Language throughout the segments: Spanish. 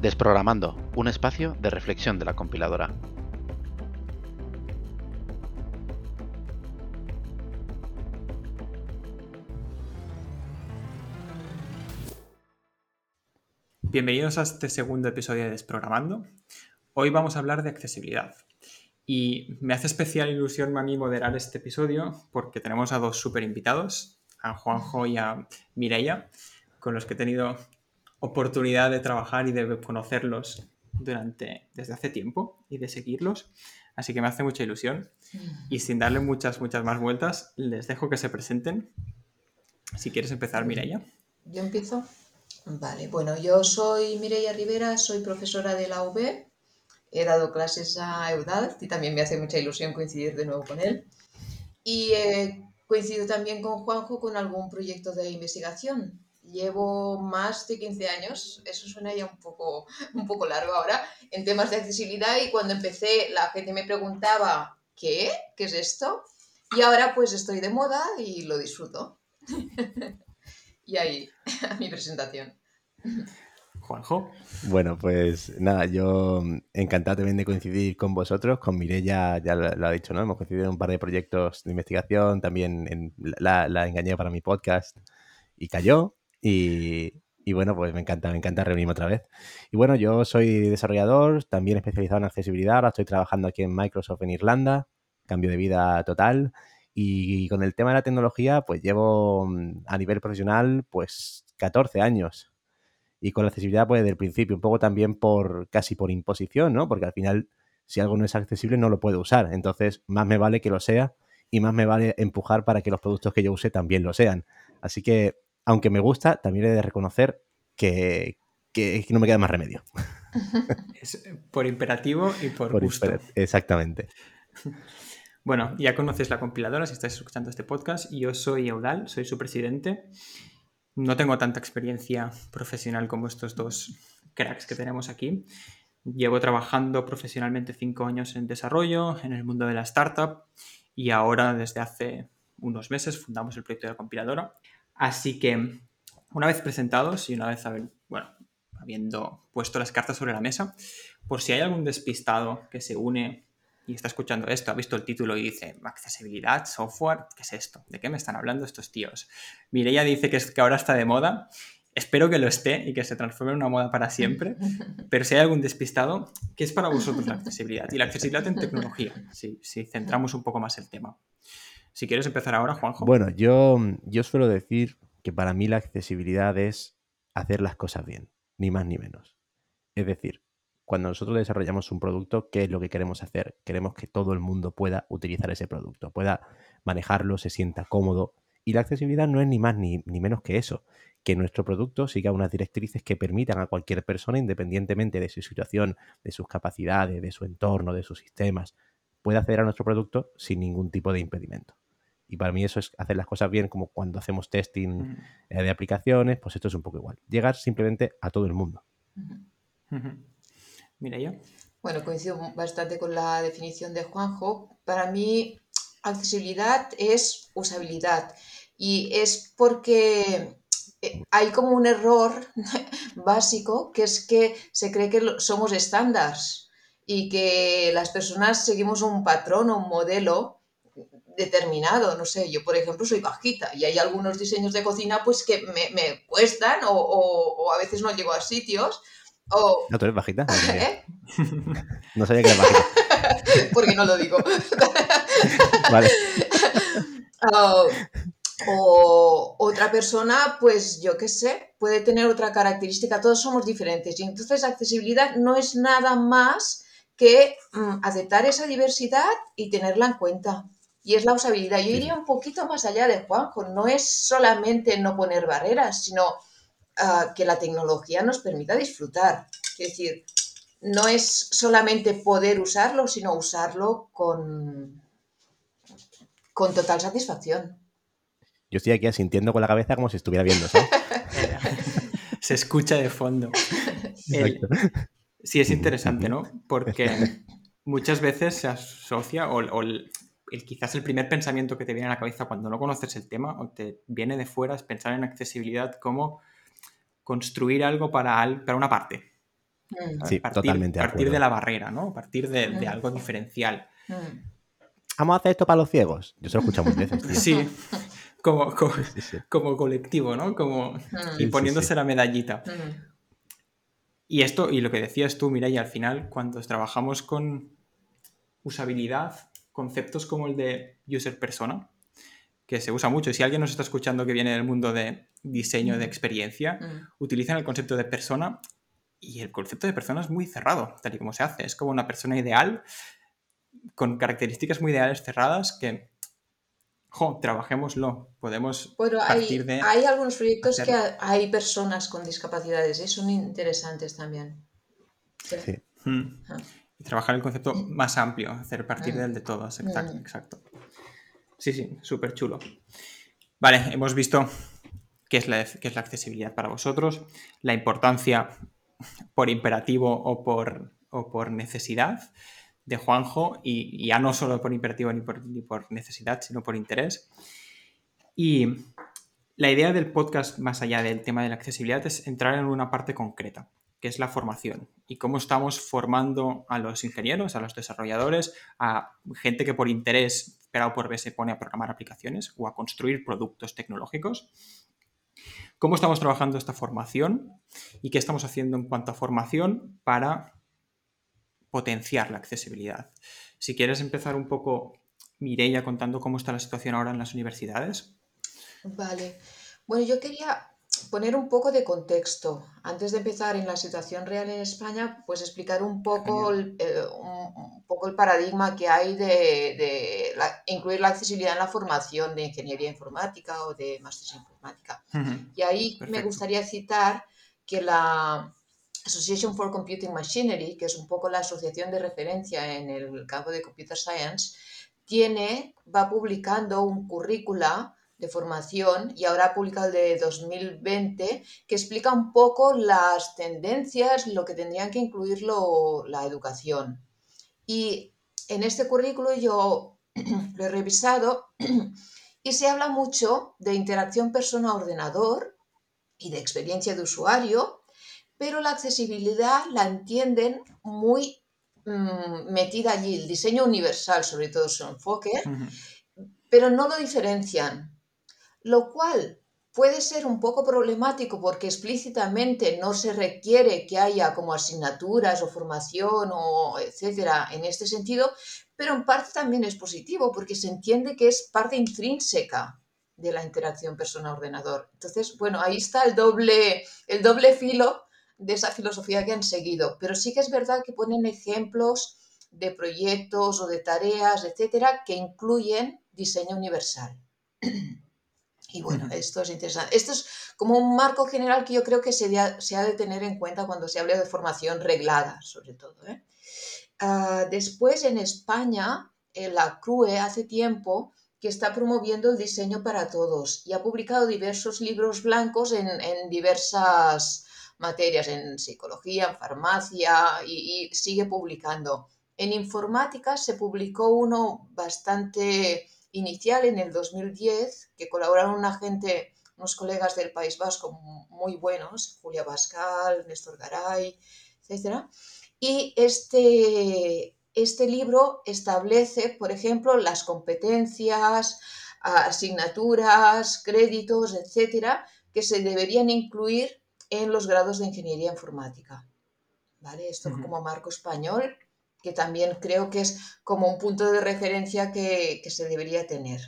Desprogramando, un espacio de reflexión de la compiladora. Bienvenidos a este segundo episodio de Desprogramando. Hoy vamos a hablar de accesibilidad. Y me hace especial ilusión a mí moderar este episodio porque tenemos a dos super invitados, a Juanjo y a Mireia, con los que he tenido oportunidad de trabajar y de conocerlos durante, desde hace tiempo y de seguirlos. Así que me hace mucha ilusión. Y sin darle muchas, muchas más vueltas, les dejo que se presenten. Si quieres empezar, Mireia. Yo empiezo. Vale, bueno, yo soy Mireia Rivera, soy profesora de la UB. He dado clases a Eudal y también me hace mucha ilusión coincidir de nuevo con él. Y he coincidido también con Juanjo con algún proyecto de investigación llevo más de 15 años, eso suena ya un poco, un poco largo ahora, en temas de accesibilidad y cuando empecé la gente me preguntaba, ¿qué? ¿Qué es esto? Y ahora pues estoy de moda y lo disfruto. y ahí, mi presentación. Juanjo. Bueno, pues nada, yo encantado también de coincidir con vosotros, con Mireia, ya lo, ha dicho, ¿no? Hemos coincidido en un par de proyectos de investigación, también en, la, la engañé para mi podcast y cayó, y, bueno, pues me encanta, me encanta reunirme otra vez. Y bueno, yo soy desarrollador, también especializado en accesibilidad. Ahora estoy trabajando aquí en Microsoft en Irlanda, cambio de vida total. Y, con el tema de la tecnología, pues llevo mm, a nivel profesional, pues 14 años. Y con la accesibilidad, pues desde el principio, un poco también por casi por imposición, ¿no? Porque al final, si algo no es accesible, no lo puedo usar. Entonces, más me vale que lo sea y más me vale empujar para que los productos que yo use también lo sean. Así que aunque me gusta, también he de reconocer que, no me queda más remedio. Es por imperativo y por, gusto. exactamente. Bueno, ya conoces la compiladora si estás escuchando este podcast. Yo soy Eudal, soy su presidente. No tengo tanta experiencia profesional como estos dos cracks que tenemos aquí. Llevo trabajando profesionalmente cinco años en desarrollo, en el mundo de la startup y ahora desde hace unos meses fundamos el proyecto de la compiladora. Así que, una vez presentados y una vez bueno, habiendo puesto las cartas sobre la mesa, por si hay algún despistado que se une y está escuchando esto, ha visto el título y dice, accesibilidad, software, ¿qué es esto? ¿De qué me están hablando estos tíos? Mireia dice que, es, que ahora está de moda. Espero que lo esté y que se transforme en una moda para siempre. Pero si hay algún despistado, ¿qué es para vosotros la accesibilidad? Y la accesibilidad en tecnología, si, si centramos un poco más el tema. Si quieres empezar ahora, Juanjo. Bueno, yo, yo suelo decir que para mí la accesibilidad es hacer las cosas bien, ni más ni menos. Es decir, cuando nosotros desarrollamos un producto, ¿qué es lo que queremos hacer? Queremos que todo el mundo pueda utilizar ese producto, pueda manejarlo, se sienta cómodo. Y la accesibilidad no es ni más ni, ni menos que eso, que nuestro producto siga unas directrices que permitan a cualquier persona, independientemente de su situación, de sus capacidades, de su entorno, de sus sistemas, pueda acceder a nuestro producto sin ningún tipo de impedimento. Y para mí eso es hacer las cosas bien, como cuando hacemos testing eh, de aplicaciones, pues esto es un poco igual. Llegar simplemente a todo el mundo. Mira yo. Bueno, coincido bastante con la definición de Juanjo. Para mí, accesibilidad es usabilidad. Y es porque eh, hay como un error básico, que es que se cree que somos estándares y que las personas seguimos un patrón o un modelo determinado, no sé, yo por ejemplo soy bajita y hay algunos diseños de cocina pues que me, cuestan o, a veces no llego a sitios. O... No, tú eres bajita. No, ¿Eh? no sabía que eras bajita. Porque no lo digo. vale. o otra persona, pues yo qué sé, puede tener otra característica, todos somos diferentes y entonces accesibilidad no es nada más que mm, aceptar esa diversidad y tenerla en cuenta y es la usabilidad. Yo iría un poquito más allá de Juanjo, no es solamente no poner barreras, sino ah, que la tecnología nos permita disfrutar. Es decir, no es solamente poder usarlo, sino usarlo con, con total satisfacción. Yo estoy aquí asintiendo con la cabeza como si estuviera viendo. Se escucha de fondo. sí, es interesante, ¿no? Porque muchas veces se asocia o, o el, quizás el primer pensamiento que te viene a la cabeza cuando no conoces el tema o te viene de fuera es pensar en accesibilidad como construir algo para, para una parte. Mm, Sí, partir, totalmente de partir de la barrera, ¿no? Partir de, de Mm. algo diferencial. mm. Vamos a hacer esto para los ciegos. Yo se lo he escuchado muchas veces, tío. Sí, como, como, Sí, sí. como colectivo, ¿no? Como, Mm, y sí, poniéndose sí. la medallita. mm. Y esto, y lo que decías tú, Mireia, al final, cuando trabajamos con usabilidad, conceptos como el de user persona, que se usa mucho, y si alguien nos está escuchando que viene del mundo de diseño de experiencia, Mm. utilizan el concepto de persona y el concepto de persona es muy cerrado, tal y como se hace. Es como una persona ideal con características muy ideales cerradas que, jo, trabajémoslo. Podemos Bueno, partir hay, de... hay algunos proyectos que hacerlo. hay personas con discapacidades, ¿eh? son interesantes también. Sí. Sí. Mm. Ajá. Trabajar el concepto más amplio, hacer partir Mm. del de todos, exacto. Exacto. Sí, sí, súper chulo. Vale, hemos visto qué es, la, qué es la accesibilidad para vosotros, la importancia por imperativo o por, o por necesidad de Juanjo, y, y ya no solo por imperativo ni por, ni por necesidad, sino por interés. Y la idea del podcast, más allá del tema de la accesibilidad, es entrar en una parte concreta, que es la formación y cómo estamos formando a los ingenieros, a los desarrolladores, a gente que por interés, pero por B, se pone a programar aplicaciones o a construir productos tecnológicos. ¿Cómo estamos trabajando esta formación y qué estamos haciendo en cuanto a formación para potenciar la accesibilidad? Si quieres empezar un poco, Mireia, contando cómo está la situación ahora en las universidades. Vale. Bueno, yo quería poner un poco de contexto. Antes de empezar en la situación real en España, pues explicar un poco, el, eh, un, un poco el paradigma que hay de, de la- incluir la accesibilidad en la formación de ingeniería informática o de máster en informática. Y ahí me gustaría citar que la Association for Computing Machinery, que es un poco la asociación de referencia en el campo de Computer Science, tiene, va publicando un currícula de formación y ahora ha publicado el de 2020 que explica un poco las tendencias, lo que tendrían que incluir lo- la educación. Y en este currículo yo lo he revisado y se habla mucho de interacción persona-ordenador y de experiencia de usuario, pero la accesibilidad la entienden muy mm, metida allí, el diseño universal sobre todo su enfoque, pero no lo diferencian, lo cual puede ser un poco problemático porque explícitamente no se requiere que haya como asignaturas o formación o etcétera en este sentido, pero en parte también es positivo porque se entiende que es parte intrínseca de la interacción persona-ordenador. Entonces, bueno, ahí está el doble, el doble filo de esa filosofía que han seguido, pero sí que es verdad que ponen ejemplos de proyectos o de tareas, etcétera, que incluyen diseño universal. Y bueno, esto es interesante. Esto es como un marco general que yo creo que se, de- se ha de tener en cuenta cuando se hable de formación reglada, sobre todo. ¿eh? Ah, después, en España, eh, la CRUE hace tiempo que está promoviendo el diseño para todos y ha publicado diversos libros blancos en, en diversas materias, en psicología, en farmacia y, y sigue publicando. En informática se publicó uno bastante inicial en el 2010 que colaboraron una gente, unos colegas del País Vasco muy buenos, Julia Pascal, Néstor Garay, etc. Y este, este libro establece, por ejemplo, las competencias, asignaturas, créditos, etcétera, que se deberían incluir en los grados de ingeniería informática. ¿Vale? Esto como marco español, que también creo que es como un punto de referencia que, que se debería tener.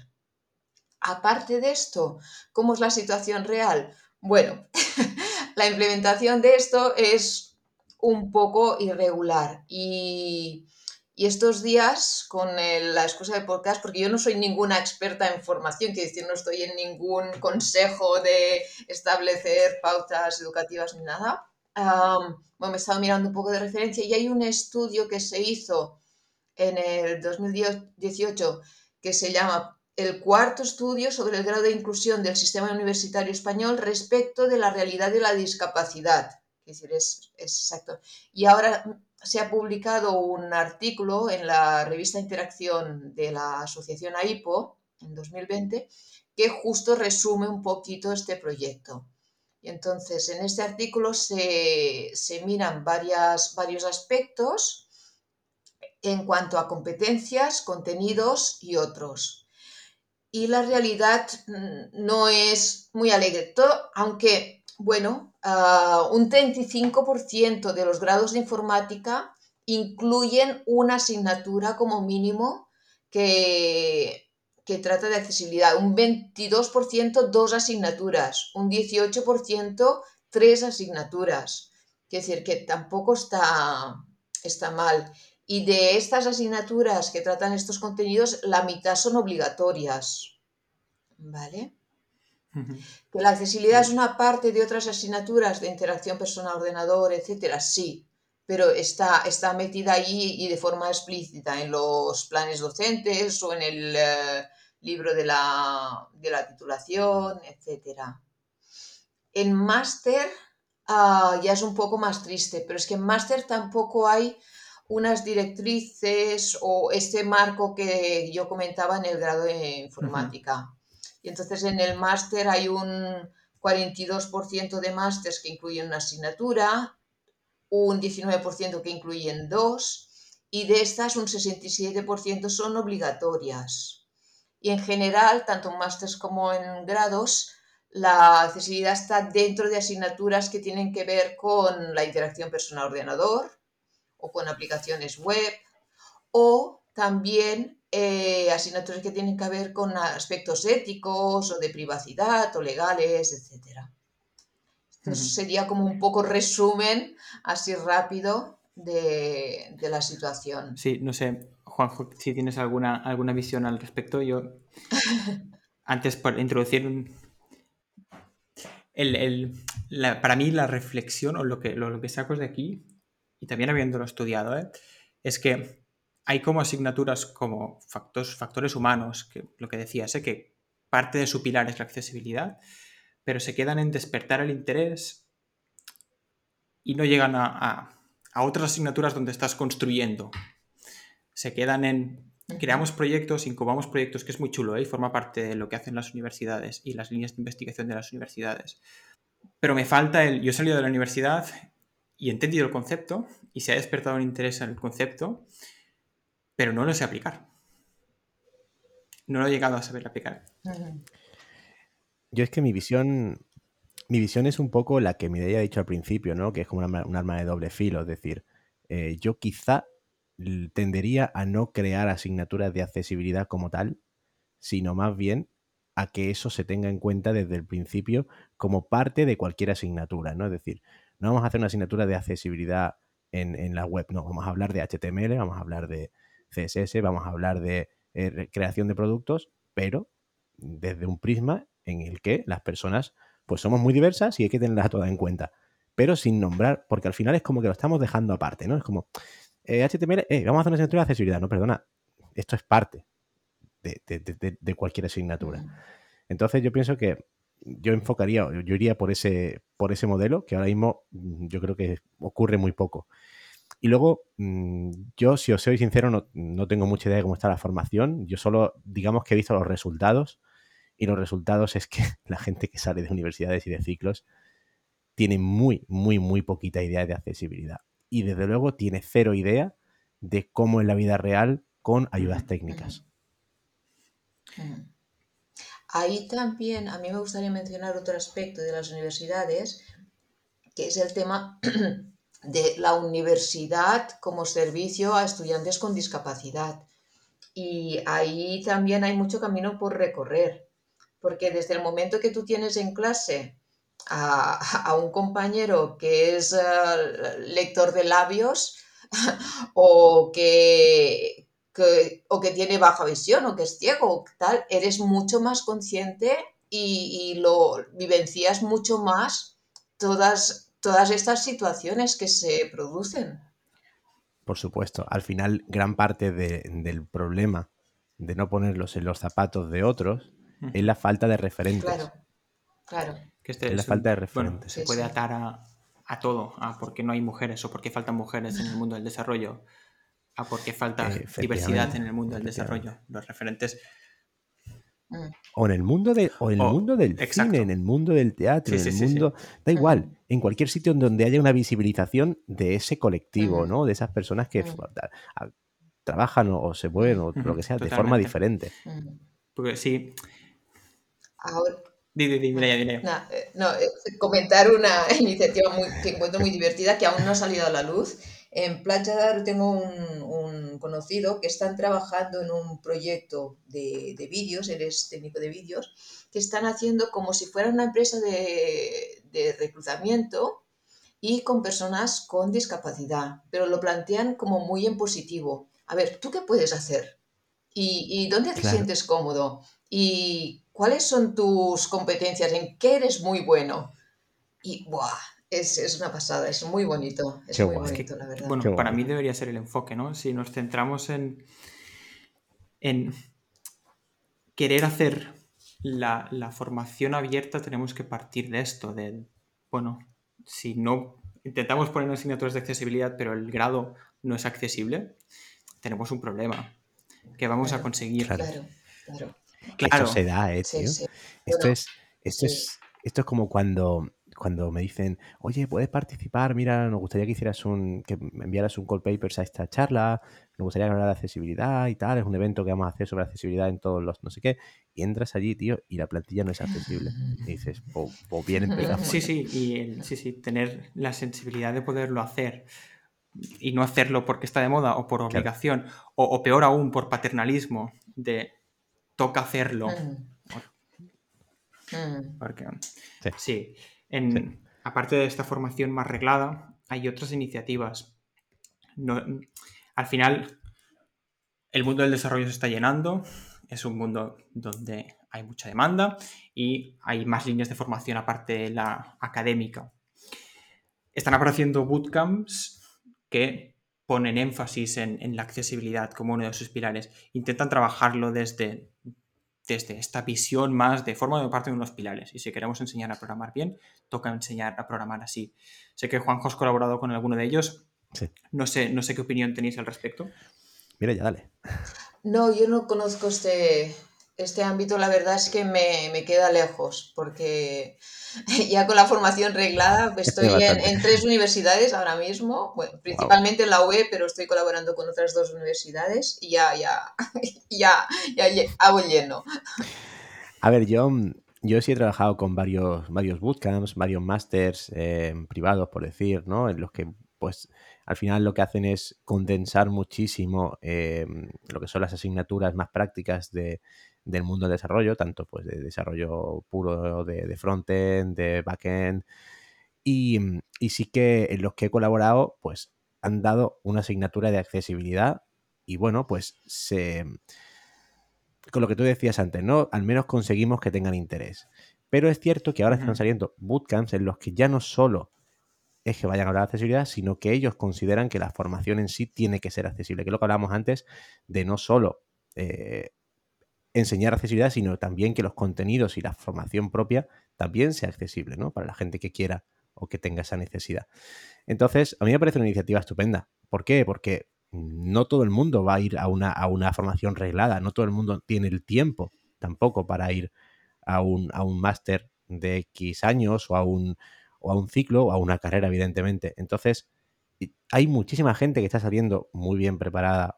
Aparte de esto, ¿cómo es la situación real? Bueno, la implementación de esto es un poco irregular y, y estos días con el- la excusa de podcast, porque yo no soy ninguna experta en formación, quiero decir, no estoy en ningún consejo de establecer pautas educativas ni nada. Am, bueno, me he estado mirando un poco de referencia y hay un estudio que se hizo en el 2018 que se llama el cuarto estudio sobre el grado de inclusión del sistema universitario español respecto de la realidad de la discapacidad. Es decir, es exacto. Y ahora se ha publicado un artículo en la revista Interacción de la Asociación AIPO en 2020 que justo resume un poquito este proyecto. Y entonces en este artículo se, se miran varios aspectos en cuanto a competencias, contenidos y otros. Y la realidad mm, no es muy alegre, aunque, bueno, ah, un 35% de los grados de informática incluyen una asignatura como mínimo que, que trata de accesibilidad, un 22% dos asignaturas, un 18% tres asignaturas. Es decir, que tampoco está, está mal. Y de estas asignaturas que tratan estos contenidos, la mitad son obligatorias. ¿Vale? Que la accesibilidad es una parte de otras asignaturas de interacción personal-ordenador, etcétera, sí, pero está, está metida ahí y de forma explícita en los planes docentes o en el eh, libro de la, titulación, etcétera. En máster ah, ya es un poco más triste, pero es que en máster tampoco hay unas directrices o este marco que yo comentaba en el grado de informática. Y entonces en el máster hay un 42% de másters que incluyen una asignatura, un 19% que incluyen dos, y de estas un 67% son obligatorias. Y en general, tanto en másters como en grados, la accesibilidad está dentro de asignaturas que tienen que ver con la interacción personal-ordenador, o con aplicaciones web o también eh, asignaturas que tienen que ver con aspectos éticos o de privacidad o legales, etc. Entonces sería como un poco resumen así rápido de, la situación. Sí, no sé, Juanjo, si tienes alguna, alguna visión al respecto. Yo, antes por introducir un, el, para mí la reflexión o lo que, lo, lo que saco de aquí y también habiéndolo estudiado, ¿eh? es que hay como asignaturas como factores, factores humanos, que lo que decías, ¿eh? que parte de su pilar es la accesibilidad, pero se quedan en despertar el interés y no llegan a, otras asignaturas donde estás construyendo. Se quedan en creamos proyectos, incubamos proyectos, que es muy chulo ¿eh? y forma parte de lo que hacen las universidades y las líneas de investigación de las universidades. Pero me falta el. Yo he salido de la universidad y he entendido el concepto y se ha despertado un interés en el concepto, pero no lo sé aplicar. No lo he llegado a saber aplicar. Yo es que mi visión, mi visión es un poco la que me ha dicho al principio, ¿no? Que es como un arma de doble filo. Es decir, eh, yo quizá tendería a no crear asignaturas de accesibilidad como tal, sino más bien a que eso se tenga en cuenta desde el principio como parte de cualquier asignatura, ¿no? Es decir, no vamos a hacer una asignatura de accesibilidad en, la web, no, vamos a hablar de HTML, vamos a hablar de CSS, vamos a hablar de eh, creación de productos, pero desde un prisma en el que las personas pues somos muy diversas y hay que tenerlas todas en cuenta, pero sin nombrar, porque al final es como que lo estamos dejando aparte, ¿no? Es como, HTML, eh, eh, vamos a hacer una asignatura de accesibilidad, no, perdona, esto es parte de cualquier asignatura. Entonces yo pienso que yo enfocaría, yo iría por ese, por ese modelo, que ahora mismo mm, yo creo que ocurre muy poco. Y luego, mm, yo, si os soy sincero, no, tengo mucha idea de cómo está la formación. Yo solo, digamos que he visto los resultados. Y los resultados es que la gente que sale de universidades y de ciclos tiene muy, muy, muy poquita idea de accesibilidad. Y desde luego tiene cero idea de cómo en la vida real con ayudas técnicas. Ahí también a mí me gustaría mencionar otro aspecto de las universidades, que es el tema de la universidad como servicio a estudiantes con discapacidad. Y ahí también hay mucho camino por recorrer, porque desde el momento que tú tienes en clase a, un compañero que es eh, lector de labios o que, o que tiene baja visión o que es ciego o tal, eres mucho más consciente y, lo vivencias mucho más todas, todas estas situaciones que se producen. Por supuesto, al final gran parte del problema de no ponerlos en los zapatos de otros es la falta de referentes. Claro, claro. Que este es la falta de referentes. se puede atar a, a todo, a por qué no hay mujeres o por qué faltan mujeres en el mundo del desarrollo a por qué falta diversidad en el mundo del desarrollo. Los referentes. Mm. O en el mundo, de, o en el O- mundo del exacto. cine, en el mundo del teatro, Sí, en el sí, sí. mundo. Da igual, Ujú. en cualquier sitio en donde haya una visibilización de ese colectivo, Ujú. ¿no? De esas personas que Ujú. a- a- trabajan o, o se mueven o lo que sea de forma diferente. Mm. Porque sí. Ahora, Di, di, di, Mireia, Mireia. na- eh, no, comentar una iniciativa muy, que encuentro muy divertida que aún no ha salido a la luz. En Playa de Aro tengo un, un conocido que están trabajando en un proyecto de, de vídeos, él es técnico de vídeos, que están haciendo como si fuera una empresa de, de reclutamiento y con personas con discapacidad, pero lo plantean como muy en positivo. A ver, ¿tú qué puedes hacer? ¿Y, y dónde te Claro. sientes cómodo? ¿Y cuáles son tus competencias? ¿En qué eres muy bueno? Y ¡buah! Es, es una pasada, es muy bonito, es Qué muy guay. bonito, la verdad. Bueno, Qué para guay. mí debería ser el enfoque, ¿no? Si nos centramos en, en querer hacer la, la formación abierta, tenemos que partir de esto, de, bueno, si no intentamos poner asignaturas de accesibilidad, pero el grado no es accesible, tenemos un problema que vamos a conseguir. Claro. Claro, claro. Esto se da, ¿eh, Sí, tío? sí. Esto Bueno, es, esto sí. es, esto es como cuando, cuando me dicen, oye, puedes participar, mira, nos gustaría que hicieras un, que me enviaras un call papers a esta charla, nos gustaría hablar de accesibilidad y tal, es un evento que vamos a hacer sobre accesibilidad en todos los no sé qué, y entras allí, tío, y la plantilla no es accesible. Y dices, pues, pues bien empezamos. Sí, sí, y el- sí, sí, tener la sensibilidad de poderlo hacer y no hacerlo porque está de moda o por obligación, o, o peor aún por paternalismo, de toca hacerlo. Mm. Mm. Porque, Sí. sí, en, aparte de esta formación más reglada, hay otras iniciativas. No- al final, el mundo del desarrollo se está llenando, es un mundo donde hay mucha demanda y hay más líneas de formación aparte de la académica. Están apareciendo bootcamps que ponen énfasis en, en la accesibilidad como uno de sus pilares. Intentan trabajarlo desde, desde esta visión más de forma de parte de unos pilares. Y si queremos enseñar a programar bien, toca enseñar a programar así. Sé que Juanjo has colaborado con alguno de ellos. Sí. No sé, no sé qué opinión tenéis al respecto. Mira, ya dale. No, yo no conozco este, este ámbito, la verdad es que me, me queda lejos, porque ya con la formación reglada pues, estoy en, en tres universidades ahora mismo, bueno, principalmente en la UE, pero estoy colaborando con otras dos universidades y ya, ya, ya, ya, hago lleno. A ver, yo, yo sí he trabajado con varios, varios bootcamps, varios másters eh, privados, por decir, ¿no? En los que, pues, al final lo que hacen es condensar muchísimo eh, lo que son las asignaturas más prácticas de, del mundo del desarrollo, tanto pues de desarrollo puro de, de frontend, de backend. Y, y sí que en los que he colaborado, pues han dado una asignatura de accesibilidad y bueno, pues se, con lo que tú decías antes, ¿no? Al menos conseguimos que tengan interés. Pero es cierto que ahora están saliendo bootcamps en los que ya no solo es que vayan a hablar de accesibilidad, sino que ellos consideran que la formación en sí tiene que ser accesible, que es lo que hablábamos antes de no solo eh, enseñar accesibilidad, sino también que los contenidos y la formación propia también sea accesible, ¿no? Para la gente que quiera o que tenga esa necesidad. Entonces, a mí me parece una iniciativa estupenda. ¿Por qué? Porque no todo el mundo va a ir a una, a una formación reglada, no todo el mundo tiene el tiempo tampoco para ir a un, a un máster de X años o a, un, o a un ciclo o a una carrera, evidentemente. Entonces, hay muchísima gente que está saliendo muy bien preparada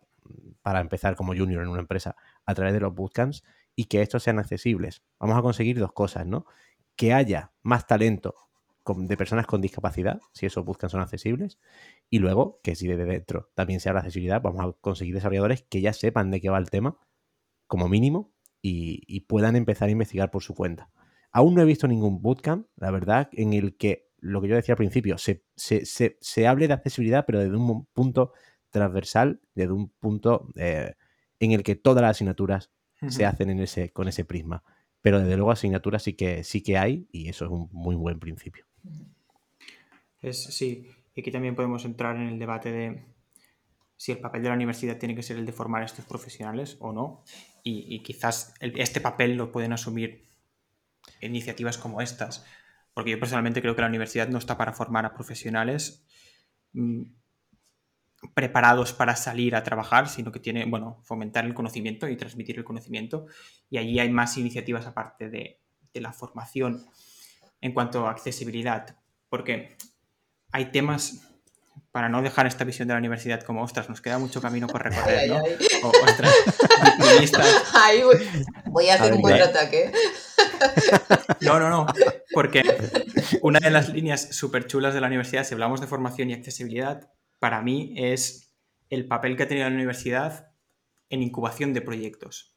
para empezar como junior en una empresa a través de los bootcamps y que estos sean accesibles. Vamos a conseguir dos cosas, ¿no? Que haya más talento de personas con discapacidad, si esos bootcamps son accesibles, y luego que si desde dentro también se habla accesibilidad, vamos a conseguir desarrolladores que ya sepan de qué va el tema, como mínimo, y, puedan empezar a investigar por su cuenta. Aún no he visto ningún bootcamp, la verdad, en el que lo que yo decía al principio, se, se, se hable de accesibilidad, pero desde un punto transversal, desde un punto eh, en el que todas las asignaturas se hacen en ese, con ese prisma. Pero desde luego asignaturas sí que, sí que hay y eso es un muy buen principio. Es, sí, y aquí también podemos entrar en el debate de si el papel de la universidad tiene que ser el de formar a estos profesionales o no. Y, y quizás el- este papel lo pueden asumir iniciativas como estas. Porque yo personalmente creo que la universidad no está para formar a profesionales. Preparados para salir a trabajar, sino que tiene, bueno, fomentar el conocimiento y transmitir el conocimiento. Y allí hay más iniciativas aparte de, de la formación en cuanto a accesibilidad, porque hay temas para no dejar esta visión de la universidad como, ostras, nos queda mucho camino por recorrer, ¿no? O, ostras, Ay, voy a hacer un buen ataque. No, no, no, porque una de las líneas súper chulas de la universidad, si hablamos de formación y accesibilidad, para mí es el papel que ha tenido la universidad en incubación de proyectos.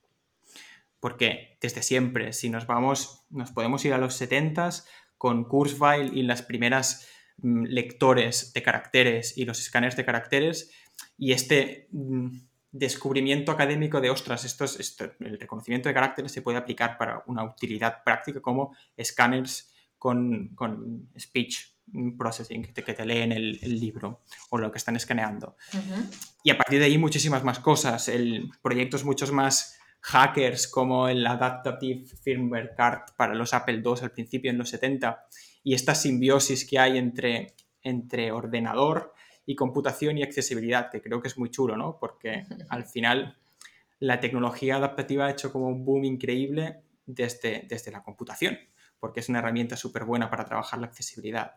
Porque desde siempre, si nos vamos, nos podemos ir a los 70s con Kurzweil y las primeras mm, lectores de caracteres y los escáneres de caracteres y este mm, descubrimiento académico de, ostras, esto es, esto, el reconocimiento de caracteres se puede aplicar para una utilidad práctica como escáneres con, con speech processing, que te, que te leen el, el, libro o lo que están escaneando. Uh -huh. Y a partir de ahí muchísimas más cosas, el, proyectos muchos más hackers como el Adaptive Firmware Card para los Apple II al principio en los 70 y esta simbiosis que hay entre, entre ordenador y computación y accesibilidad, que creo que es muy chulo, ¿no? Porque al final la tecnología adaptativa ha hecho como un boom increíble desde, desde la computación, porque es una herramienta súper buena para trabajar la accesibilidad.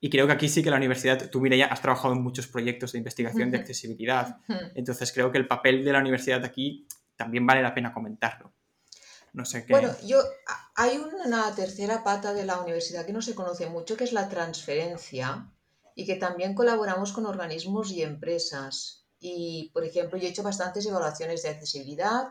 Y creo que aquí sí que la universidad, tú mira, ya has trabajado en muchos proyectos de investigación de accesibilidad, entonces creo que el papel de la universidad aquí también vale la pena comentarlo. No sé qué. Bueno, yo hay una tercera pata de la universidad que no se conoce mucho, que es la transferencia, y que también colaboramos con organismos y empresas. Y, por ejemplo, yo he hecho bastantes evaluaciones de accesibilidad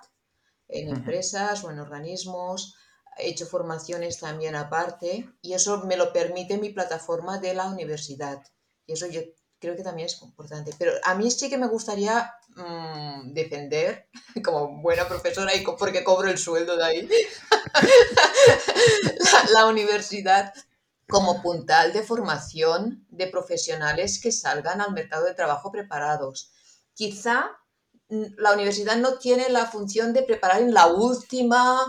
en uh -huh. empresas o en organismos, he hecho formaciones también aparte, y eso me lo permite mi plataforma de la universidad. Y eso yo creo que también es importante. Pero a mí sí que me gustaría mmm, defender, como buena profesora y porque cobro el sueldo de ahí, la, la universidad como puntal de formación de profesionales que salgan al mercado de trabajo preparados. Quizá mm, la universidad no tiene la función de preparar en la última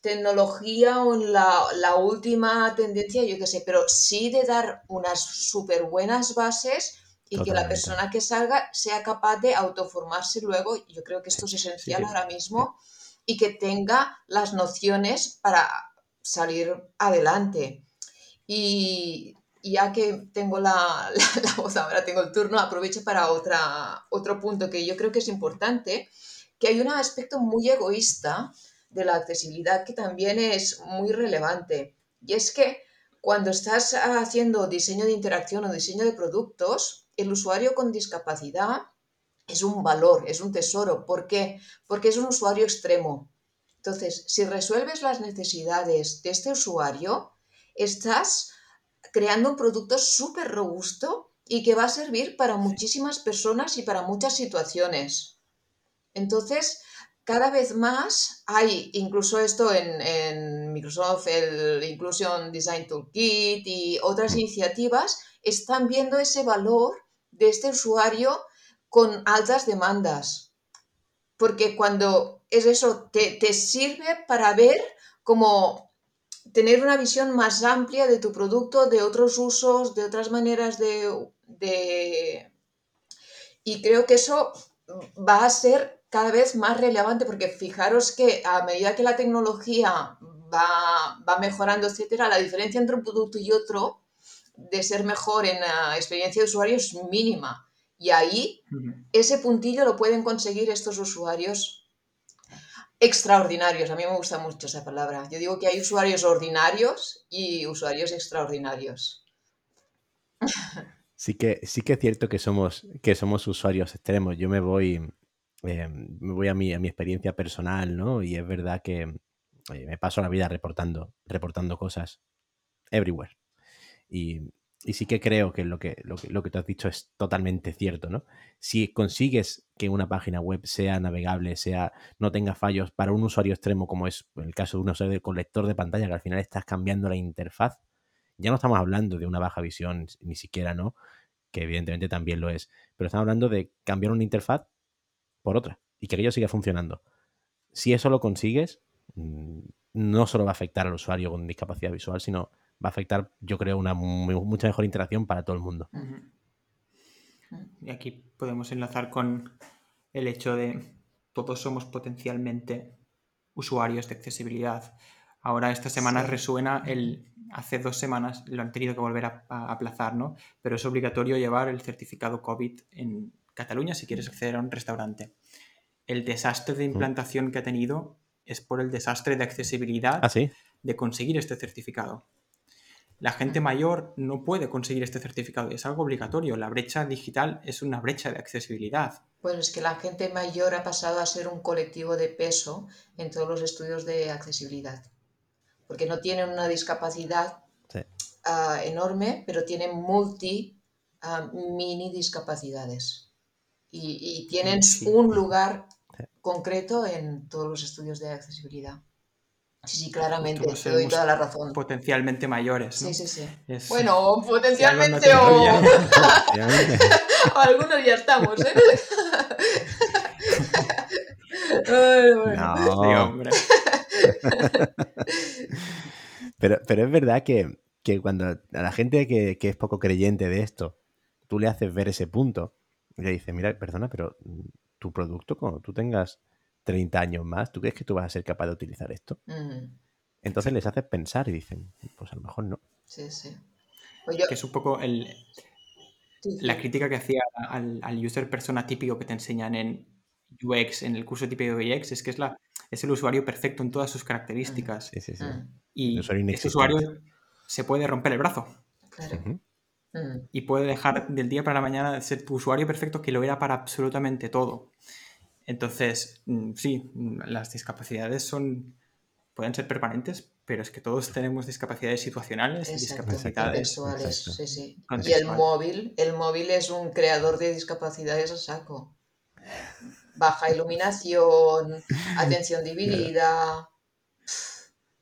tecnología o en la, la última tendencia, yo qué sé, pero sí de dar unas súper buenas bases y Totalmente. que la persona que salga sea capaz de autoformarse luego. Yo creo que esto es esencial sí, sí. ahora mismo y que tenga las nociones para salir adelante. Y ya que tengo la, la, la, voz ahora, tengo el turno, aprovecho para otra, otro punto que yo creo que es importante, que hay un aspecto muy egoísta de la accesibilidad que también es muy relevante. Y es que cuando estás haciendo diseño de interacción o diseño de productos, el usuario con discapacidad es un valor, es un tesoro. ¿Por qué? Porque es un usuario extremo. Entonces, si resuelves las necesidades de este usuario, estás creando un producto súper robusto y que va a servir para muchísimas personas y para muchas situaciones. Entonces, cada vez más hay, incluso esto en, en, Microsoft, el Inclusion Design Toolkit y otras iniciativas, están viendo ese valor de este usuario con altas demandas. Porque cuando es eso, te, te sirve para ver cómo tener una visión más amplia de tu producto, de otros usos, de otras maneras de, de... Y creo que eso va a ser cada vez más relevante porque fijaros que a medida que la tecnología va, va mejorando, etcétera, la diferencia entre un producto y otro de ser mejor en la experiencia de usuario es mínima. Y ahí ese puntillo lo pueden conseguir estos usuarios extraordinarios. A mí me gusta mucho esa palabra. Yo digo que hay usuarios ordinarios y usuarios extraordinarios. Sí que, sí que es cierto que somos, que somos usuarios extremos. Yo me voy, eh, me voy a mi, a mi experiencia personal, ¿no? Y es verdad que eh, me paso la vida reportando, reportando cosas everywhere. Y, sí que creo que lo que, lo que lo que tú has dicho es totalmente cierto, ¿no? Si consigues que una página web sea navegable, sea no tenga fallos para un usuario extremo, como es el caso de un usuario de lector de pantalla, que al final estás cambiando la interfaz, ya no estamos hablando de una baja visión, ni siquiera, ¿no? Que evidentemente también lo es, pero estamos hablando de cambiar una interfaz por otra y que aquello siga funcionando. Si eso lo consigues, mm, no solo va a afectar al usuario con discapacidad visual, sino va a afectar, yo creo, una muy, mucha mejor interacción para todo el mundo. Y aquí podemos enlazar con el hecho de todos somos potencialmente usuarios de accesibilidad. Ahora esta semana Sí. resuena el hace dos semanas lo han tenido que volver a, a aplazar, ¿no? Pero es obligatorio llevar el certificado COVID en Cataluña si quieres acceder a un restaurante. El desastre de implantación que ha tenido es por el desastre de accesibilidad Ah, sí. de conseguir este certificado. La gente mayor no puede conseguir este certificado y es algo obligatorio. La brecha digital es una brecha de accesibilidad. Bueno, es que la gente mayor ha pasado a ser un colectivo de peso en todos los estudios de accesibilidad. Porque no tienen una discapacidad Sí. ah, enorme, pero tienen multi ah, mini discapacidades. Y, y tienen Sí. un lugar concreto en todos los estudios de accesibilidad. Sí, sí, claramente, te doy toda la razón. Potencialmente mayores. ¿no? Sí, sí, sí. Es- Bueno, Si potencialmente no te o, algunos ya estamos, ¿eh? Ay, bueno. Sí, No, hombre. pero, pero es verdad que, que cuando a la gente que, que es poco creyente de esto, tú le haces ver ese punto y le dices, mira, perdona, pero mm, tu producto, cuando tú tengas 30 años más, ¿tú crees que tú vas a ser capaz de utilizar esto? Mm, Entonces les haces pensar y dicen, pues a lo mejor no. sí, sí. Pues yo- Que es un poco el, sí, sí. la crítica que hacía al, al user persona típico que te enseñan en UX, en el curso típico de UX, es que es, la, es el usuario perfecto en todas sus características. Sí, sí, sí. Mm, Y El usuario ese usuario se puede romper el brazo claro. Mm, y puede dejar del día para la mañana de ser tu usuario perfecto que lo era para absolutamente todo. Entonces, mm, sí, mm, las discapacidades son pueden ser permanentes, pero es que todos tenemos discapacidades situacionales y discapacidades contextuales, exacto. sí, sí. Y el móvil, el móvil es un creador de discapacidades a saco. Baja iluminación, atención dividida,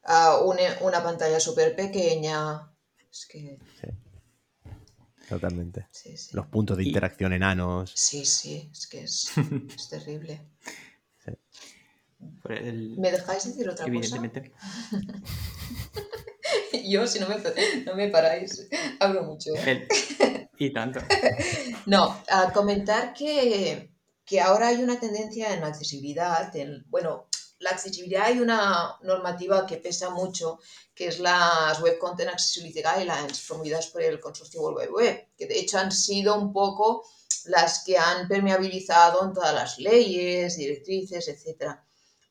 ah, une- una pantalla súper pequeña. Es que, Totalmente. sí, sí. Los puntos de Y- interacción enanos. Sí, sí, es que es, es terrible. El- ¿Me dejáis decir otra cosa? evidentemente. Yo, si no me, no me paráis, hablo mucho. ¿eh? el- y tanto. No, a comentar que, que ahora hay una tendencia en la accesibilidad. en- bueno, la accesibilidad hay una normativa que pesa mucho, que es las Web Content Accessibility Guidelines promovidas por el consorcio World Web, que de hecho han sido un poco las que han permeabilizado en todas las leyes, directrices, etc.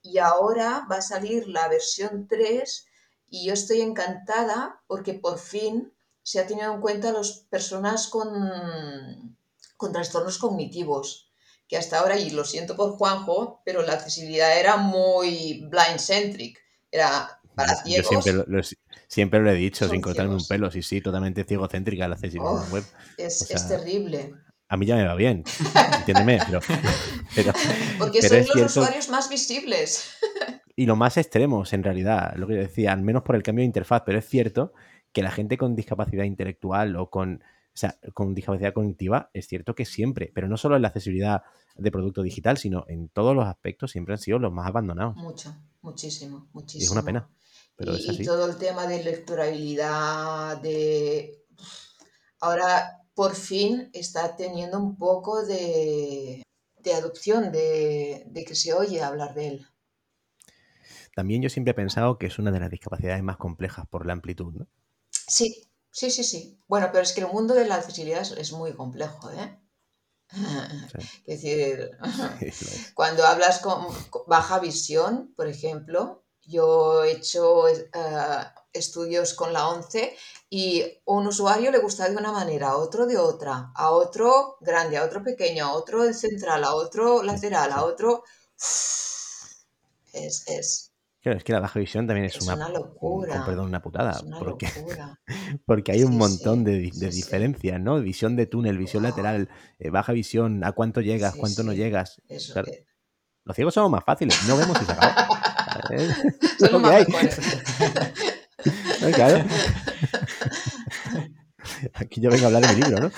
Y ahora va a salir la versión 3 y yo estoy encantada porque por fin se ha tenido en cuenta las personas con trastornos cognitivos, que hasta ahora, y lo siento por Juanjo, pero la accesibilidad era muy blind-centric, era para Yo ciegos. siempre lo, lo- siempre lo he dicho, Son sin cortarme un ciegos. pelo. Sí, sí, totalmente ciegocéntrica la accesibilidad Uf. web. Es, o es sea, terrible, A mí ya me va bien, entiéndeme, pero, pero, porque pero es los cierto- usuarios más visibles. y los más extremos en realidad, lo que yo decía, al menos por el cambio de interfaz, pero es cierto que la gente con discapacidad intelectual o con, o sea, con discapacidad cognitiva, es cierto que siempre, pero no solo en la accesibilidad de producto digital, sino en todos los aspectos siempre han sido los más abandonados. Mucho, muchísimo, Y muchísimo. es una pena, pero y, es y así. todo el tema de lecturabilidad, de... Ahora, por fin, está teniendo un poco de, de adopción, de, de que se oye hablar de él. También yo siempre he pensado que es una de las discapacidades más complejas por la amplitud, ¿no? Sí, sí, sí, sí. Bueno, pero es que el mundo de la accesibilidad es, es muy complejo, ¿eh? Es decir, Sí. Cuando hablas con, con baja visión, por ejemplo, yo he hecho eh, estudios con la ONCE y a un usuario le gusta de una manera, a otro de otra, a otro grande, a otro pequeño, a otro central, a otro lateral, a otro... Es, es, Claro, es que la baja visión también es, es una, una locura. con perdón, una putada, es una porque, locura. porque hay un Sí, montón sí, de, de sí, diferencias, ¿no? Visión de túnel, visión Wow. lateral, eh, baja visión, a cuánto llegas, cuánto no llegas. Eso, Claro, eh, Los ciegos somos más fáciles, no vemos y se acabó. ¿Eh? son que más. ¿No? Claro. Aquí yo vengo a hablar de mi libro, ¿no?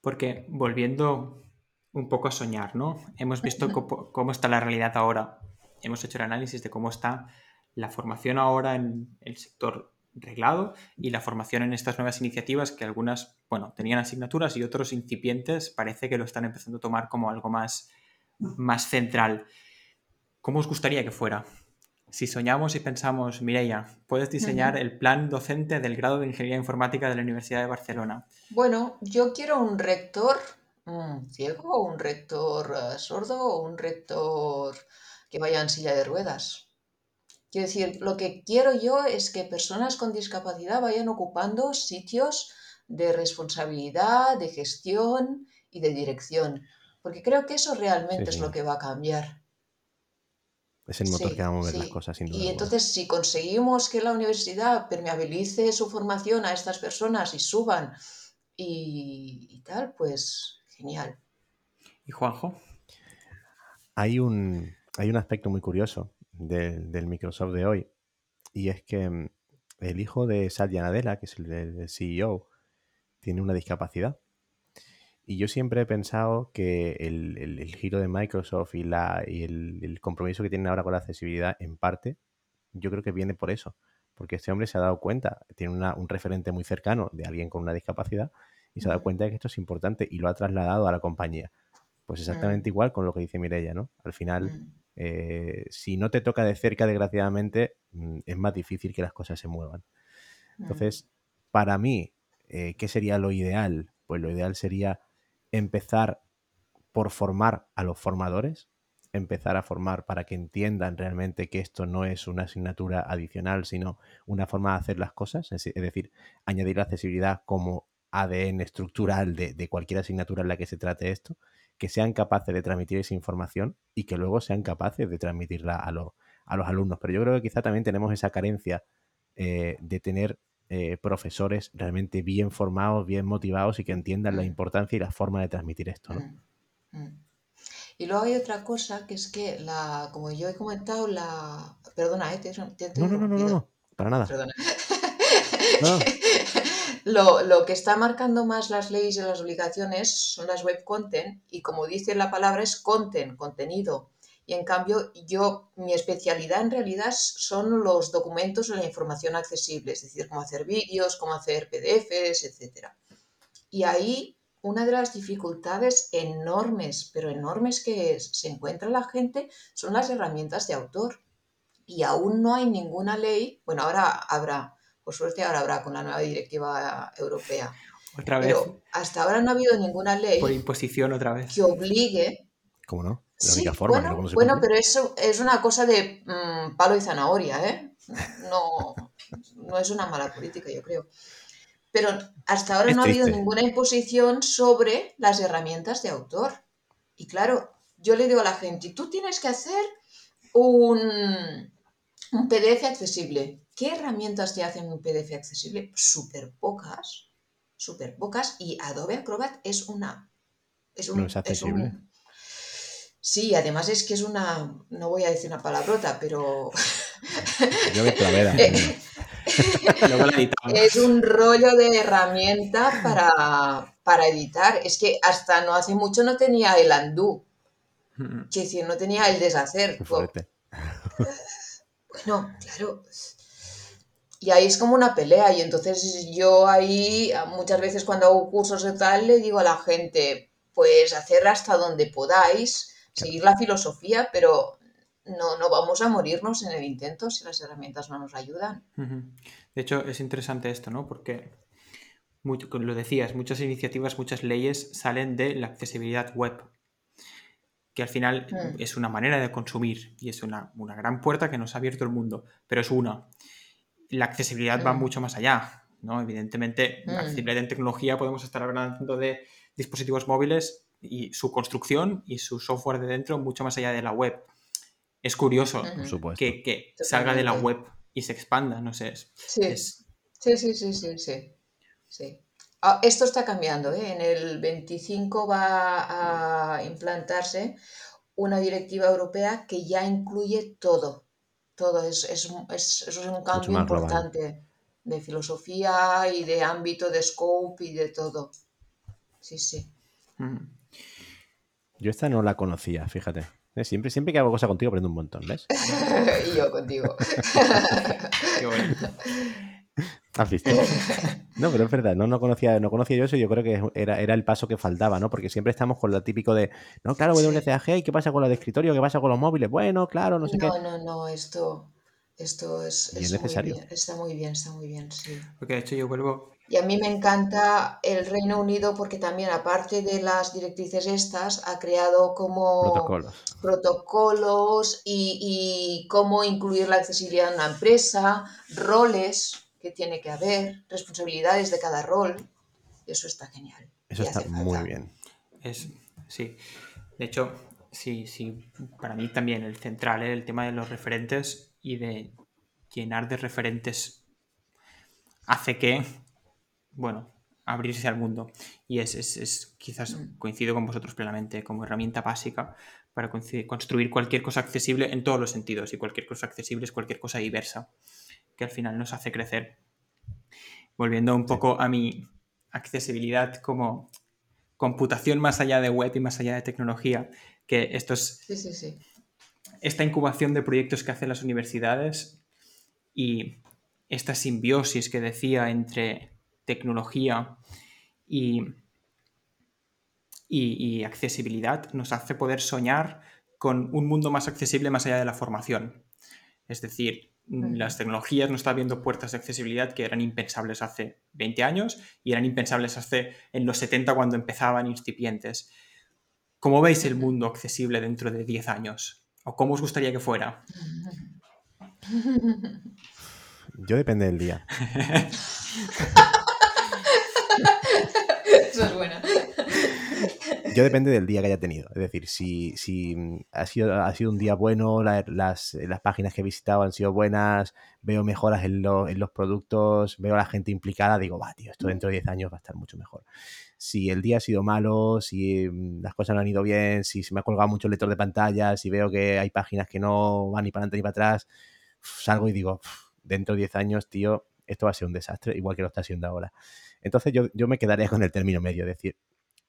Porque volviendo un poco a soñar, ¿no? Hemos visto cómo, está la realidad ahora. Hemos hecho el análisis de cómo está la formación ahora en el sector reglado y la formación en estas nuevas iniciativas que algunas, bueno, tenían asignaturas y otros incipientes, parece que lo están empezando a tomar como algo más, más central. ¿Cómo os gustaría que fuera? Si soñamos y pensamos, Mireia, puedes diseñar el plan docente del grado de Ingeniería Informática de la Universidad de Barcelona. Bueno, yo quiero un rector ciego o un rector eh, sordo o un rector que vaya en silla de ruedas. Quiero decir, lo que quiero yo es que personas con discapacidad vayan ocupando sitios de responsabilidad, de gestión y de dirección, porque creo que eso realmente es lo que va a cambiar. Es el motor que va a mover las cosas, sin duda. Y entonces, si conseguimos que la universidad permeabilice su formación a estas personas y suban y tal, pues genial. ¿Y Juanjo? Hay un, hay un aspecto muy curioso del Microsoft de hoy y es que mm, el hijo de Satya Nadella, que es el, CEO, tiene una discapacidad. Y yo siempre he pensado que el, giro de Microsoft y, la, y el, compromiso que tienen ahora con la accesibilidad, en parte, yo creo que viene por eso. Porque este hombre se ha dado cuenta, tiene un referente muy cercano de alguien con una discapacidad y se ha dado cuenta de que esto es importante y lo ha trasladado a la compañía. Pues exactamente mm. igual con lo que dice Mirella, ¿no? Al final, mm. eh, si no te toca de cerca, desgraciadamente, mm, es más difícil que las cosas se muevan. Entonces, para mí, eh, ¿qué sería lo ideal? Pues lo ideal sería empezar por formar a los formadores, empezar a formar para que entiendan realmente que esto no es una asignatura adicional, sino una forma de hacer las cosas, es decir, añadir la accesibilidad como ADN estructural de, cualquier asignatura en la que se trate esto, que sean capaces de transmitir esa información y que luego sean capaces de transmitirla a, los alumnos. Pero yo creo que quizá también tenemos esa carencia eh, de tener eh, profesores realmente bien formados, bien motivados y que entiendan la mm. importancia y la forma de transmitir esto. ¿no? Mm, mm. Y luego hay otra cosa que es que, la, como yo he comentado, la... Perdona, ¿eh? no, no, no, no, no, para nada. Perdona. No. Lo, que está marcando más las leyes y las obligaciones son las web content y como dice la palabra es content, contenido. Y en cambio yo, mi especialidad en realidad son los documentos o la información accesible, es decir, cómo hacer vídeos, cómo hacer PDFs, etc. Y ahí una de las dificultades enormes, pero enormes que se encuentra la gente son las herramientas de autor. Y aún no hay ninguna ley, bueno, ahora habrá, por suerte ahora habrá con la nueva directiva europea. Otra vez. Pero hasta ahora no ha habido ninguna ley. Por imposición otra vez. Que obligue. ¿Cómo no? La única forma. Bueno, bueno pero eso es una cosa de mm, palo y zanahoria, ¿eh? No, no es una mala política, yo creo. Pero hasta ahora no ha habido ninguna imposición sobre las herramientas de autor. Y claro, yo le digo a la gente, tú tienes que hacer un, un PDF accesible. ¿Qué herramientas te hacen un PDF accesible? Súper pocas, súper pocas. Y Adobe Acrobat es una... Es un, no es accesible. sí, además es que es una... No voy a decir una palabrota, pero... Yo me clavera. es un rollo de herramienta para, para, editar. Es que hasta no hace mucho no tenía el undo. Que decir, no tenía el deshacer. Bueno, claro. Y ahí es como una pelea. Y entonces yo ahí muchas veces cuando hago cursos de tal le digo a la gente, pues hacer hasta donde podáis, seguir la filosofía, pero no, no vamos a morirnos en el intento si las herramientas no nos ayudan. De hecho, es interesante esto, ¿no? Porque, lo decías, muchas iniciativas, muchas leyes salen de la accesibilidad web que al final mm. es una manera de consumir y es una, gran puerta que nos ha abierto el mundo, pero es una. La accesibilidad va mm. mucho más allá, ¿no? Evidentemente, mm. accesibilidad en tecnología podemos estar hablando de dispositivos móviles y su construcción y su software de dentro mucho más allá de la web. Es curioso que, que salga de la web y se expanda, no sé. sí. sí, sí, sí, sí, sí, sí. Ah, esto está cambiando. ¿eh? En el 25 va a implantarse una directiva europea que ya incluye todo. Todo. Es, es, es, un cambio importante de filosofía y de ámbito, de scope y de todo. Sí, sí. Mm. Yo esta no la conocía, fíjate. Siempre, siempre que hago cosa contigo aprendo un montón, ¿ves? y yo contigo. ¿Has visto? No, pero es verdad, no, no, conocía, no conocía yo eso y yo creo que era, era el paso que faltaba, ¿no? Porque siempre estamos con lo típico de, no, claro. WCAG, ¿y qué pasa con lo de escritorio? ¿Qué pasa con los móviles? Bueno, claro, no sé qué. No, no, no, esto, esto es, Y es es muy necesario. bien, está muy bien, está muy bien, sí. Porque de hecho yo vuelvo... Y a mí me encanta el Reino Unido porque también, aparte de las directrices estas, ha creado como Protocolos. protocolos y, y cómo incluir la accesibilidad en una empresa, roles que tiene que haber, responsabilidades de cada rol. Eso está genial. Eso está muy falta. bien. Es, sí. De hecho, sí, sí, para mí también el central es el tema de los referentes y de llenar de referentes hace que, bueno, abrirse al mundo. Y es, es, es quizás Mm. coincido con vosotros plenamente como herramienta básica para construir cualquier cosa accesible en todos los sentidos. Y cualquier cosa accesible es cualquier cosa diversa, que al final nos hace crecer. Volviendo un poco a mi accesibilidad como computación más allá de web y más allá de tecnología, que esto es Sí, sí, sí. esta incubación de proyectos que hacen las universidades y esta simbiosis que decía entre tecnología y, y- y accesibilidad nos hace poder soñar con un mundo más accesible más allá de la formación. Es decir. Las tecnologías nos están abriendo puertas de accesibilidad que eran impensables hace 20 años y eran impensables hace en los 70 cuando empezaban incipientes. ¿Cómo veis el mundo accesible dentro de 10 años? ¿O cómo os gustaría que fuera? Yo depende del día. Eso es buena. Yo depende del día que haya tenido. Es decir, si, mm, ha, sido, un día bueno, la- las, páginas que he visitado han sido buenas, veo mejoras en, lo- en los productos, veo a la gente implicada, digo, va, tío, esto dentro de 10 años va a estar mucho mejor. Si el día ha sido malo, si mm, las cosas no han ido bien, si se me ha colgado mucho el lector de pantalla, si veo que hay páginas que no van ni para adelante ni para atrás, salgo y digo, "Uf, dentro de 10 años, tío, esto va a ser un desastre, igual que lo está siendo ahora. Entonces yo, yo me quedaría con el término medio, es decir,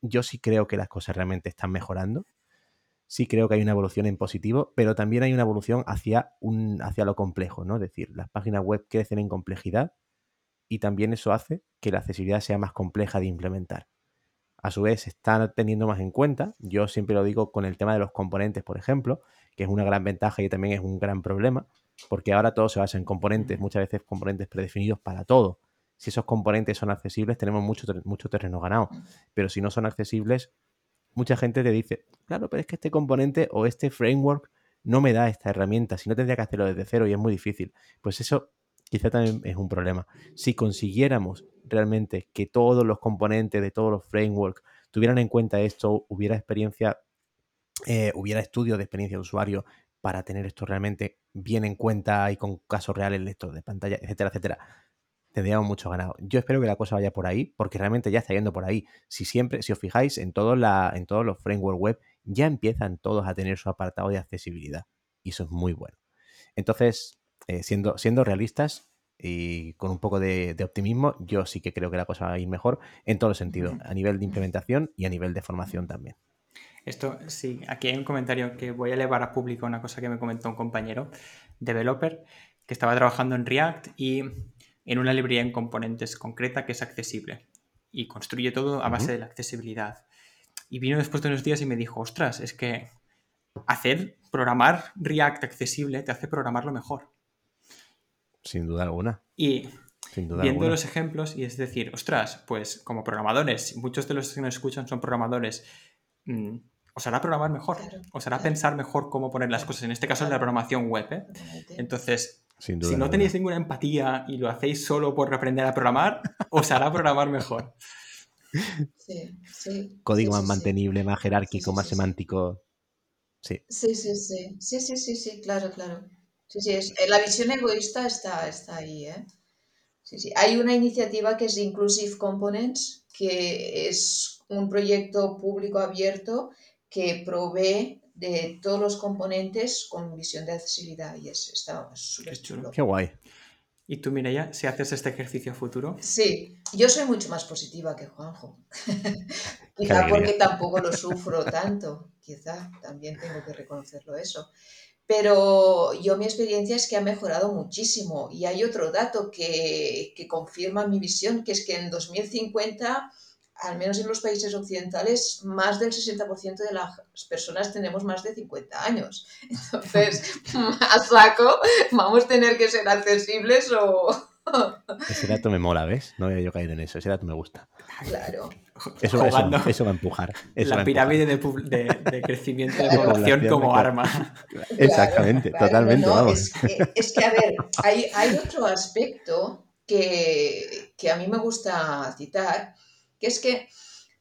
yo sí creo que las cosas realmente están mejorando. Sí creo que hay una evolución en positivo, pero también hay una evolución hacia, un, hacia lo complejo, ¿no? Es decir, las páginas web crecen en complejidad y también eso hace que la accesibilidad sea más compleja de implementar. A su vez, se está teniendo más en cuenta, yo siempre lo digo con el tema de los componentes, por ejemplo, que es una gran ventaja y también es un gran problema, porque ahora todo se basa en componentes, muchas veces componentes predefinidos para todo. Si esos componentes son accesibles, tenemos mucho, mucho terreno ganado. Pero si no son accesibles, mucha gente te dice, claro, pero es que este componente o este framework no me da esta herramienta, si no tendría que hacerlo desde cero y es muy difícil. Pues eso quizá también es un problema. Si consiguiéramos realmente que todos los componentes de todos los frameworks tuvieran en cuenta esto, hubiera experiencia, eh, hubiera estudios de experiencia de usuario para tener esto realmente bien en cuenta y con casos reales, lector de pantalla, etcétera, etcétera, tendríamos mucho ganado. Yo espero que la cosa vaya por ahí, porque realmente ya está yendo por ahí. Si siempre, si os fijáis, en, todo la, en todos los frameworks web ya empiezan todos a tener su apartado de accesibilidad. Y eso es muy bueno. Entonces, eh, siendo, siendo realistas y con un poco de, de optimismo, yo sí que creo que la cosa va a ir mejor en todos los sentidos, a nivel de implementación y a nivel de formación también. Esto, sí, aquí hay un comentario que voy a elevar a público, una cosa que me comentó un compañero, developer, que estaba trabajando en React y en una librería en componentes concreta que es accesible y construye todo a base de la accesibilidad. Y vino después de unos días y me dijo, ostras, es que hacer, programar React accesible te hace programarlo mejor. Sin duda alguna. Y Sin duda viendo alguna. los ejemplos y es decir, ostras, pues como programadores, muchos de los que nos escuchan son programadores, mm, os hará programar mejor, Claro, os hará claro. pensar mejor cómo poner las cosas, en este caso en la programación web. ¿eh? Entonces, Sin duda si no tenéis ninguna empatía y lo hacéis solo por aprender a programar, os hará programar mejor. Sí, sí. Código sí, más sí, sí. mantenible, más jerárquico, sí, más semántico. Sí, Sí, sí, sí, sí, sí, sí, sí, claro, claro. Sí, sí, es- eh, la visión egoísta está, está ahí, ¿eh? Sí, sí. Hay una iniciativa que es Inclusive Components, que es un proyecto público abierto que provee de todos los componentes con visión de accesibilidad y es, está súper chulo. qué guay. Y tú, Mireia, si haces este ejercicio futuro, Sí, yo soy mucho más positiva que Juanjo. Quizá porque tampoco lo sufro tanto, quizá también tengo que reconocerlo eso. Pero yo mi experiencia es que ha mejorado muchísimo y hay otro dato que, que confirma mi visión, que es que en 2050 al menos en los países occidentales, más del 60% de las personas tenemos más de 50 años. Entonces, a saco, vamos a tener que ser accesibles o... Ese dato me mola, ¿ves? No había yo caído en eso, ese dato me gusta. Claro. Eso, va a empujar. la pirámide De, crecimiento de población como arma. Exactamente, totalmente. Es, que, a ver, hay, otro aspecto que, que a mí me gusta citar, que es que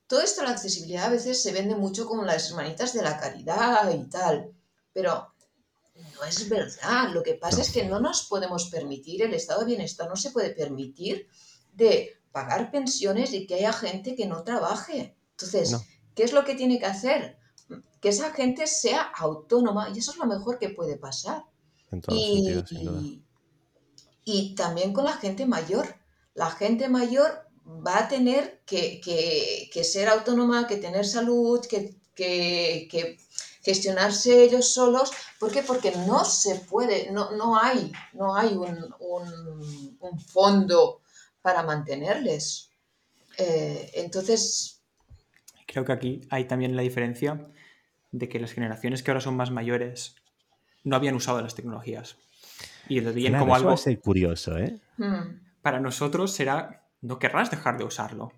todo esto, la accesibilidad a veces se vende mucho como las hermanitas de la caridad y tal, pero no es verdad. Lo que pasa es que no nos podemos permitir, el estado de bienestar no se puede permitir de pagar pensiones y que haya gente que no trabaje. Entonces, ¿qué es lo que tiene que hacer? Que esa gente sea autónoma y eso es lo mejor que puede pasar. y, y también con la gente mayor. La gente mayor va a tener que, ser autónoma, que tener salud, que, gestionarse ellos solos. ¿Por qué? Porque no se puede, no, no hay, no hay un, fondo para mantenerles. Eh, entonces... Creo que aquí hay también la diferencia de que las generaciones que ahora son más mayores no habían usado las tecnologías. Y lo veían como algo... curioso, ¿eh? Hmm. Para nosotros será no querrás dejar de usarlo.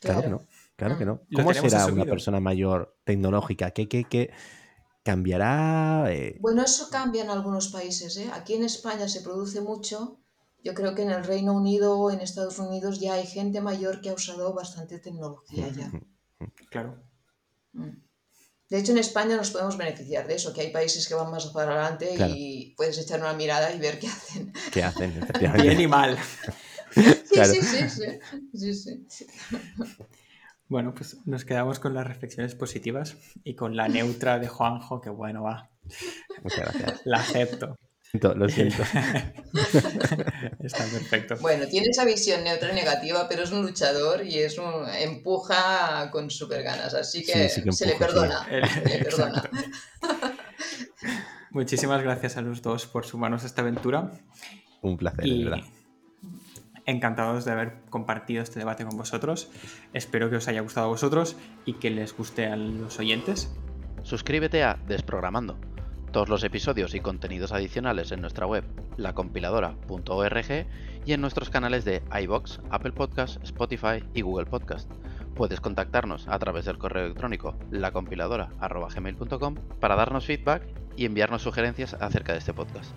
Claro, que no, claro que no. ¿Cómo será una persona mayor tecnológica? ¿Qué, qué, cambiará? Eh? Bueno, eso cambia en algunos países. ¿eh? Aquí en España se produce mucho. Yo creo que en el Reino Unido o en Estados Unidos ya hay gente mayor que ha usado bastante tecnología ya. Claro. Mm. De hecho, en España nos podemos beneficiar de eso, que hay países que van más para adelante y puedes echar una mirada y ver qué hacen. ¿Qué hacen? Bien y mal. Sí, sí, sí, sí, Bueno, pues nos quedamos con las reflexiones positivas y con la neutra de Juanjo, que bueno, va. Muchas gracias. La acepto. Lo siento. Está perfecto. Bueno, tiene esa visión neutra y negativa, pero es un luchador y es un empuja con super ganas, así que, se le perdona. Se le perdona. Muchísimas gracias a los dos por sumarnos a esta aventura. Un placer, de verdad encantados de haber compartido este debate con vosotros. Espero que os haya gustado a vosotros y que les guste a los oyentes. Suscríbete a Desprogramando. Todos los episodios y contenidos adicionales en nuestra web, lacompiladora.org y en nuestros canales de iBox, Apple Podcast, Spotify y Google Podcast. Puedes contactarnos a través del correo electrónico lacompiladora.gmail.com para darnos feedback y enviarnos sugerencias acerca de este podcast.